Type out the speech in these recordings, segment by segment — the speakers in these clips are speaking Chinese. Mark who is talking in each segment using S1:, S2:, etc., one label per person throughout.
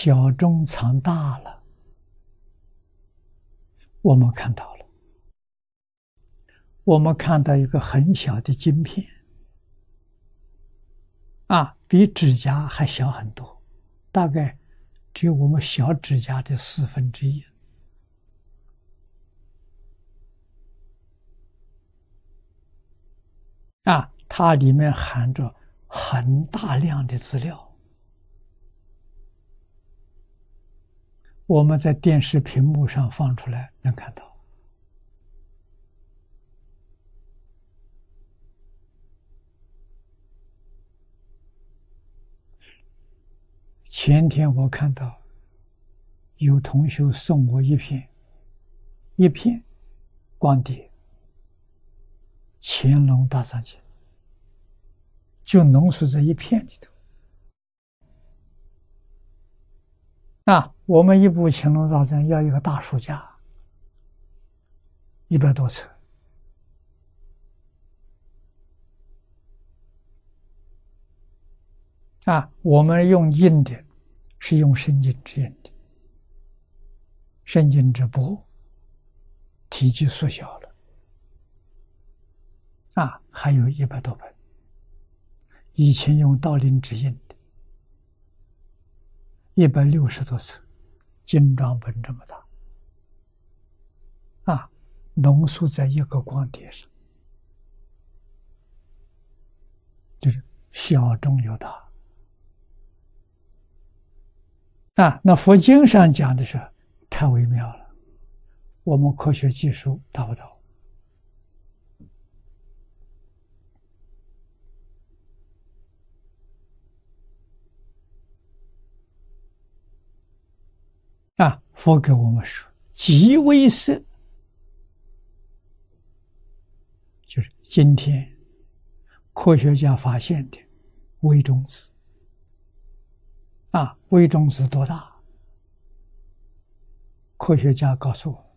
S1: 小中藏大了，我们看到了，我们看到一个很小的晶片，啊，比指甲还小很多，大概只有我们小指甲的四分之一，啊，它里面含着很大量的资料。我们在电视屏幕上放出来能看到。前天我看到有同学送我一片一片光碟，《乾隆大藏经》就浓缩在一片里头。啊，我们一部《乾隆大藏》要一个大书架，一百多册。啊，我们用印的，是用圣经纸印的，生金纸薄，体积缩小了。啊，还有一百多本，以前用道林纸印。一百六十多次，精装本这么大，啊，浓缩在一个光碟上，就是小中有大。啊，那佛经上讲的是太微妙了，我们科学技术达不到。佛给我们说，极微色，就是今天科学家发现的微中子。啊，微中子多大？科学家告诉我，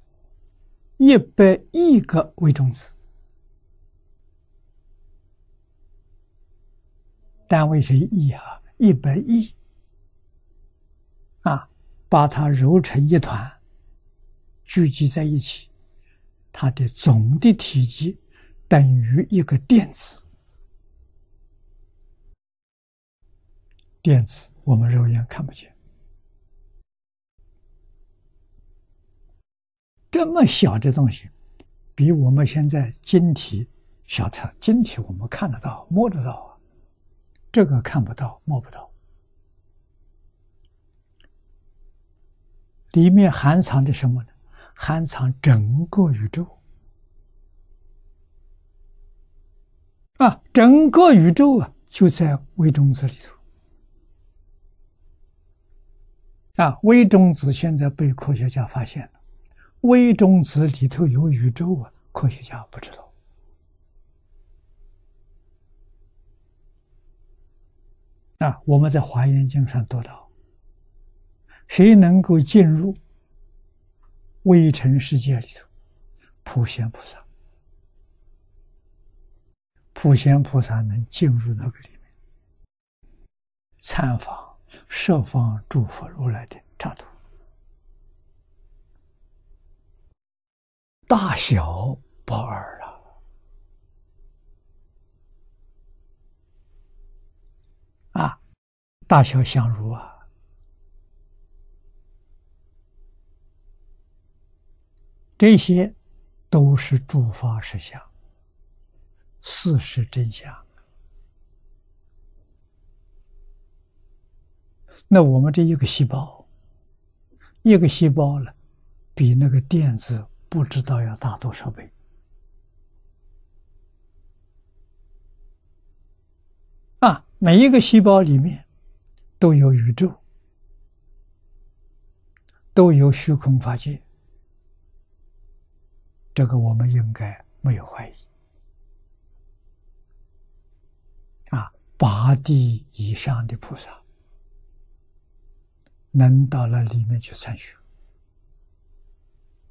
S1: 一百亿个微中子，单位是亿啊，一百亿。把它揉成一团，聚集在一起，它的总的体积等于一个电子。电子我们肉眼看不见，这么小的东西，比我们现在晶体小。它晶体我们看得到、摸得到啊，这个看不到、摸不到。里面含藏的什么呢？含藏整个宇宙啊！整个宇宙啊，就在微中子里头啊！微中子现在被科学家发现了，微中子里头有宇宙啊！科学家不知道啊！我们在《华严经》上读到。谁能够进入微尘世界里头？普贤菩萨，普贤菩萨能进入那个里面，参访设方诸佛如来的刹土，大小不二了啊！大小相如啊！这些都是诸法实相，事实真相。那我们这一个细胞，一个细胞呢，比那个电子不知道要大多少倍。啊，每一个细胞里面都有宇宙，都有虚空法界。这个我们应该没有怀疑啊！八地以上的菩萨能到了里面去参学